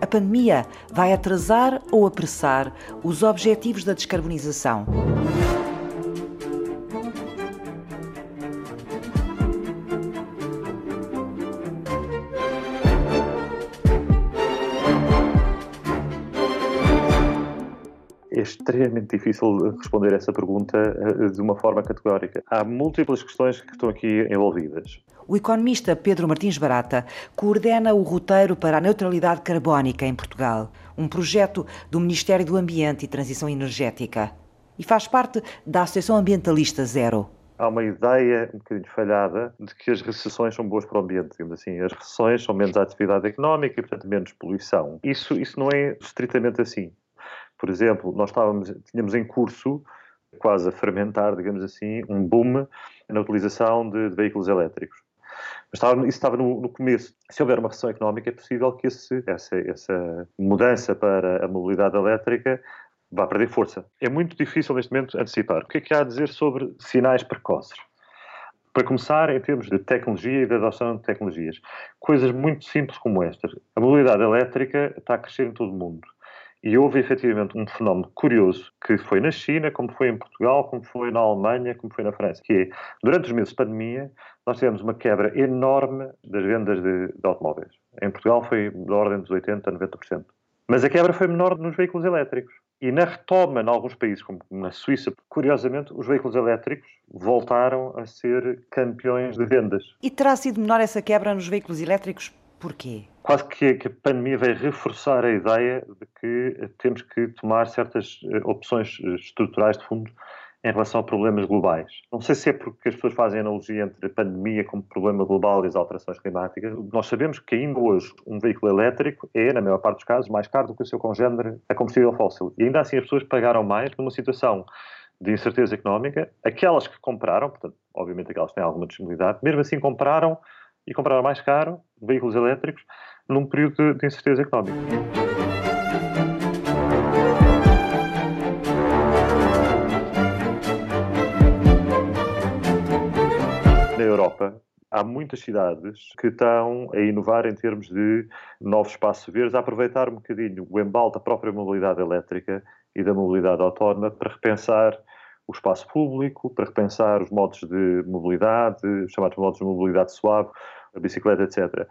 A pandemia vai atrasar ou apressar os objetivos da descarbonização? É extremamente difícil responder essa pergunta eh, de uma forma categórica. Há múltiplas questões que estão aqui envolvidas. O economista Pedro Martins Barata coordena o roteiro para a neutralidade carbónica em Portugal, um projeto do Ministério do Ambiente e Transição Energética, e faz parte da Associação Ambientalista Zero há uma ideia um bocadinho falhada de que as recessões são boas para o ambiente, digamos assim. As recessões são menos atividade económica e, portanto, menos poluição. Isso, isso não é estritamente assim. Por exemplo, nós estávamos, tínhamos em curso, quase a fermentar, digamos assim, um boom na utilização de, de veículos elétricos. Mas estava, isso estava no, no, começo. Se houver uma recessão económica, é possível que esse, essa, essa mudança para a mobilidade elétrica vá perder força. É muito difícil neste momento antecipar. O que é que há a dizer sobre sinais precoces? Para começar, em termos de tecnologia e de adoção de tecnologias, coisas muito simples como estas. A mobilidade elétrica está a crescer em todo o mundo. E houve efetivamente um fenómeno curioso que foi na China, como foi em Portugal, como foi na Alemanha, como foi na França, que é, durante os meses de pandemia, nós tivemos uma quebra enorme das vendas de, de automóveis. Em Portugal foi da ordem dos 80% a 90%. Mas a quebra foi menor nos veículos elétricos. E na retoma, em alguns países, como na Suíça, curiosamente, os veículos elétricos voltaram a ser campeões de vendas. E terá sido menor essa quebra nos veículos elétricos Porquê? Quase que, a pandemia veio reforçar a ideia de que temos que tomar certas eh, opções eh, estruturais de fundo em relação a problemas globais. Não sei se é porque as pessoas fazem analogia entre a pandemia como problema global e as alterações climáticas. Nós sabemos que ainda hoje um veículo elétrico é, na maior parte dos casos, mais caro do que o seu congênere a combustível fóssil. E ainda assim as pessoas pagaram mais numa situação de incerteza económica. Aquelas que compraram, portanto, obviamente aquelas que têm alguma disponibilidade, mesmo assim compraram e compraram mais caro veículos elétricos num período de, de incerteza económica. Na Europa, há muitas cidades que estão a inovar em termos de novos espaços verdes, a aproveitar um bocadinho o embalo da própria mobilidade elétrica e da mobilidade autónoma para repensar o espaço público, para repensar os modos de mobilidade, os chamados modos de mobilidade suave, a bicicleta, etc.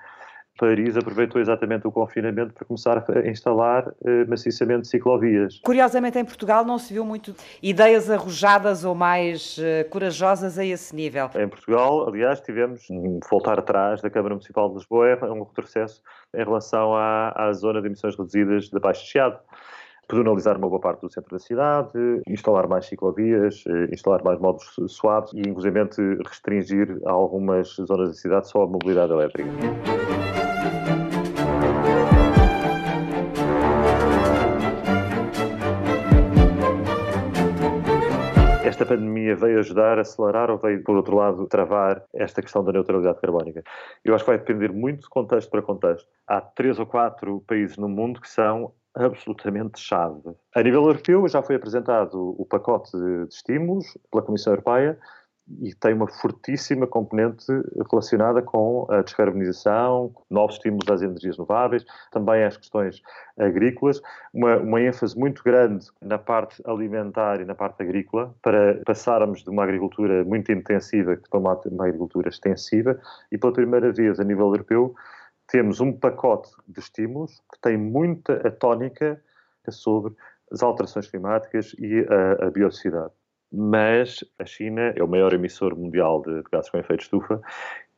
Paris aproveitou exatamente o confinamento para começar a instalar eh, maciçamente ciclovias. Curiosamente, em Portugal não se viu muito ideias arrojadas ou mais eh, corajosas a esse nível. Em Portugal, aliás, tivemos um voltar atrás da Câmara Municipal de Lisboa, é um retrocesso em relação à, à zona de emissões reduzidas de baixo chiado pedonalizar uma boa parte do centro da cidade, instalar mais ciclovias, eh, instalar mais modos suaves e, inclusive, restringir algumas zonas da cidade só a mobilidade elétrica. esta pandemia veio ajudar a acelerar ou veio, por outro lado, travar esta questão da neutralidade carbónica? Eu acho que vai depender muito de contexto para contexto. Há três ou quatro países no mundo que são absolutamente chave. A nível europeu já foi apresentado o pacote de, de estímulos pela Comissão Europeia e tem uma fortíssima componente relacionada com a descarbonização, novos estímulos às energias renováveis, também às questões agrícolas, uma, uma, ênfase muito grande na parte alimentar e na parte agrícola, para passarmos de uma agricultura muito intensiva para uma, uma agricultura extensiva, e pela primeira vez a nível europeu temos um pacote de estímulos que tem muita atónica sobre as alterações climáticas e a, a biodiversidade. Mas a China é o maior emissor mundial de, de gases com efeito de estufa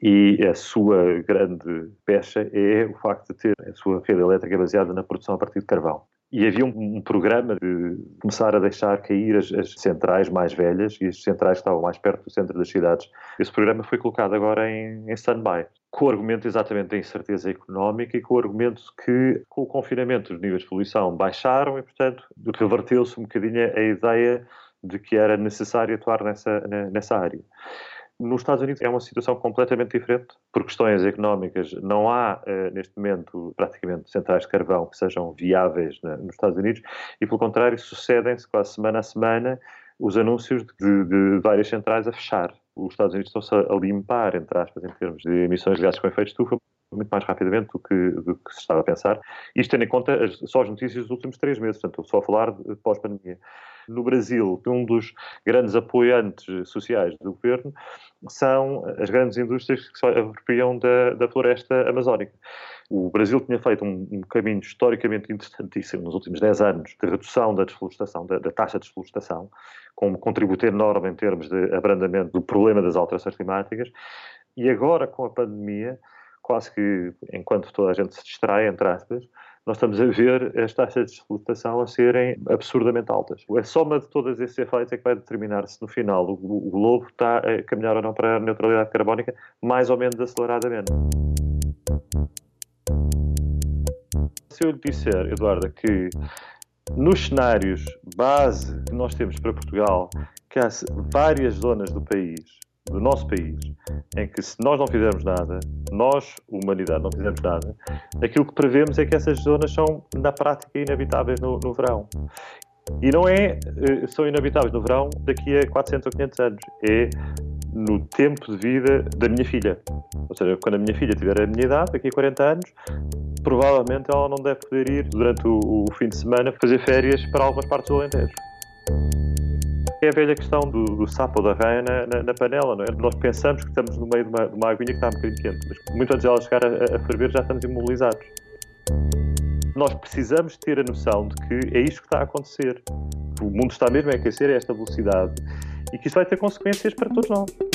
e a sua grande pecha é o facto de ter a sua rede elétrica baseada na produção a partir de carvão. E havia um, um programa de começar a deixar cair as, as, centrais mais velhas e as centrais que estavam mais perto do centro das cidades. Esse programa foi colocado agora em, em stand-by com o argumento exatamente da incerteza económica e com o argumento que, com o confinamento, os níveis de poluição baixaram e, portanto, reverteu-se um bocadinho a ideia de que era necessário atuar nessa, nessa área. Nos Estados Unidos é uma situação completamente diferente. Por questões económicas, não há, eh, neste momento, praticamente centrais de carvão que sejam viáveis nos Estados Unidos e, pelo contrário, sucedem-se quase semana a semana os anúncios de, de várias centrais a fechar os Estados Unidos estão-se a limpar, entre aspas, em termos de emissões de gases com efeito de estufa, muito mais rapidamente do que, do que se estava a pensar. Isto tendo em conta as, só as notícias dos últimos três meses, portanto, só a falar de pós-pandemia. No Brasil, um dos grandes apoiantes sociais do governo são as grandes indústrias que se apropriam da, da floresta amazónica. O Brasil tinha feito um, um, caminho historicamente interessantíssimo nos últimos 10 anos de redução da desflorestação, da, da taxa de desflorestação, com um contributo enorme em termos de abrandamento do problema das alterações climáticas. E agora, com a pandemia, quase que enquanto toda a gente se distrai, entre aspas, nós estamos a ver as taxas de desflorestação a serem absurdamente altas. A soma de todos esses efeitos é que vai determinar se no final o, globo está a caminhar ou não para a neutralidade carbónica mais ou menos aceleradamente. Se eu lhe disser, Eduardo, que nos cenários base que nós temos para Portugal, que há várias zonas do país, do nosso país, em que se nós não fizermos nada, nós, humanidade, não fizermos nada, aquilo que prevemos é que essas zonas são, na prática, inabitáveis no, no verão. E não é, eh, são inabitáveis no verão daqui a 400 ou 500 anos. É no tempo de vida da minha filha. Ou seja, quando a minha filha tiver a minha idade, daqui a 40 anos, provavelmente ela não deve poder ir durante o, o fim de semana fazer férias para algumas partes do Alentejo. É a velha questão do, do sapo ou da raia na, na, na, panela, não é? Nós pensamos que estamos no meio de uma, de uma aguinha que está um bocadinho quente, mas muito antes de ela chegar a, a ferver já estamos imobilizados. Nós precisamos ter a noção de que é isto que está a acontecer. O mundo está mesmo a aquecer a esta velocidade e que isso vai ter consequências para todos nós.